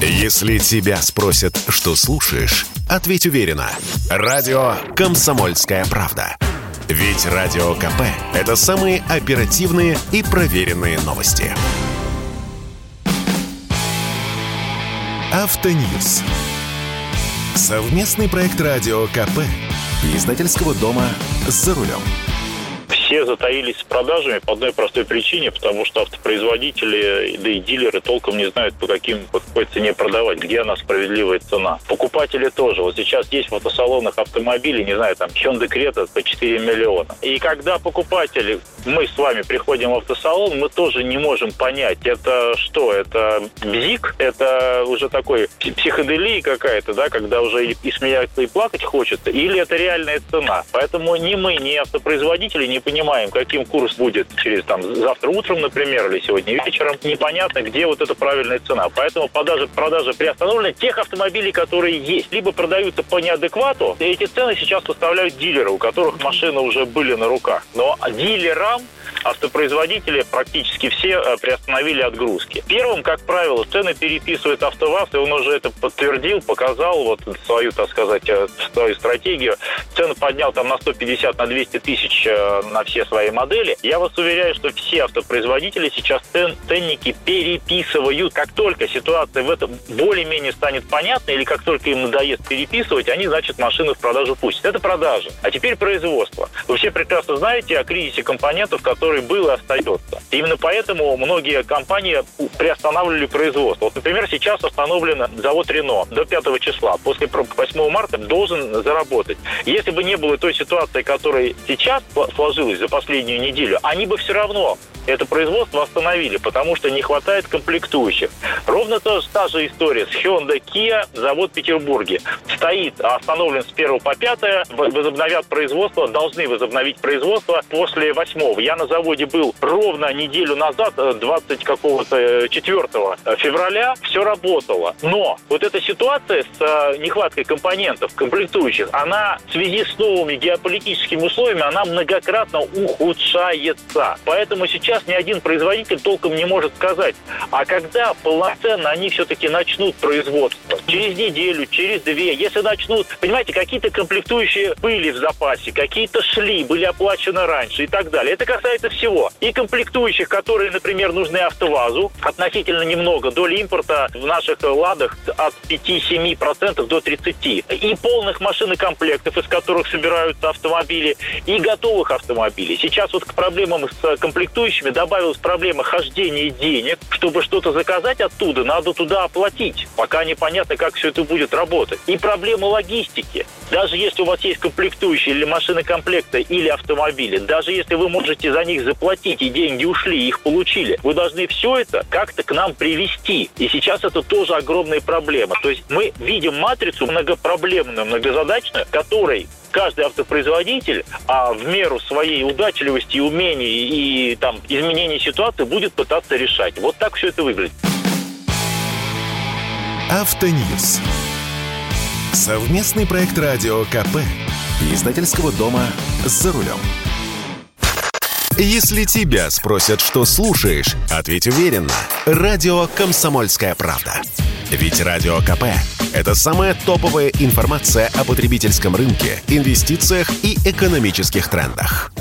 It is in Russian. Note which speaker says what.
Speaker 1: Если тебя спросят, что слушаешь, ответь уверенно. Радио «Комсомольская правда». Ведь Радио КП – это самые оперативные и проверенные новости. Автоньюз. Совместный проект Радио КП. Издательского дома «За рулем»
Speaker 2: все затаились с продажами по одной простой причине, потому что автопроизводители, да и дилеры толком не знают, по каким по какой цене продавать, где она справедливая цена. Покупатели тоже. Вот сейчас есть в автосалонах автомобили, не знаю, там Hyundai Creta по 4 миллиона. И когда покупатели, мы с вами приходим в автосалон, мы тоже не можем понять, это что, это бзик, это уже такой психоделия какая-то, да, когда уже и смеяться, и плакать хочется, или это реальная цена. Поэтому ни мы, ни автопроизводители не понимаем, каким курс будет через там завтра утром, например, или сегодня вечером, непонятно, где вот эта правильная цена. Поэтому продажи, продажи приостановлены тех автомобилей, которые есть. Либо продаются по неадеквату, и эти цены сейчас выставляют дилеры, у которых машины уже были на руках. Но дилерам автопроизводители практически все э, приостановили отгрузки. Первым, как правило, цены переписывает АвтоВАЗ, и он уже это подтвердил, показал вот свою, так сказать, э, свою стратегию. Цены поднял там на 150, на 200 тысяч э, на все свои модели. Я вас уверяю, что все автопроизводители сейчас цен, ценники переписывают. Как только ситуация в этом более-менее станет понятна, или как только им надоест переписывать, они, значит, машины в продажу пустят. Это продажи. А теперь производство. Вы все прекрасно знаете о кризисе компонентов, который был и остается. Именно поэтому многие компании приостанавливали производство. Вот, например, сейчас остановлен завод Рено до 5 числа. После 8 марта должен заработать. Если бы не было той ситуации, которая сейчас сложилась за последнюю неделю, они бы все равно это производство остановили, потому что не хватает комплектующих. Ровно та, та же история с Hyundai Kia, завод в Петербурге. Стоит, остановлен с 1 по 5, возобновят производство, должны возобновить производство после 8. Я на заводе был ровно неделю назад, 20 э, какого-то 4 э, февраля, все работало. Но вот эта ситуация с э, нехваткой компонентов, комплектующих, она в связи с новыми геополитическими условиями, она многократно ухудшается. Поэтому сейчас ни один производитель толком не может сказать, а когда полноценно они все-таки начнут производство? Через неделю, через две, если начнут, понимаете, какие-то комплектующие были в запасе, какие-то шли, были оплачены раньше и так далее. Это касается всего. И комплектующих, которые, например, нужны АвтоВАЗу, относительно немного, доля импорта в наших ладах от 5-7% до 30%. И полных машин и комплектов, из которых собираются автомобили, и готовых автомобилей. Сейчас вот к проблемам с комплектующими добавилась проблема хождения денег. Чтобы что-то заказать оттуда, надо туда оплатить. Пока непонятно, как все это будет работать. И проблема логистики. Даже если у вас есть комплектующие или машины комплекта, или автомобили, даже если вы можете за них заплатить, и деньги ушли, их получили, вы должны все это как-то к нам привести. И сейчас это тоже огромная проблема. То есть мы видим матрицу многопроблемную, многозадачную, которой каждый автопроизводитель а в меру своей удачливости, умений и там, изменения ситуации будет пытаться решать. Вот так все это выглядит.
Speaker 1: Автоньюз. Совместный проект радио КП. Издательского дома «За рулем». Если тебя спросят, что слушаешь, ответь уверенно. Радио «Комсомольская правда». Ведь Радио КП – это самая топовая информация о потребительском рынке, инвестициях и экономических трендах.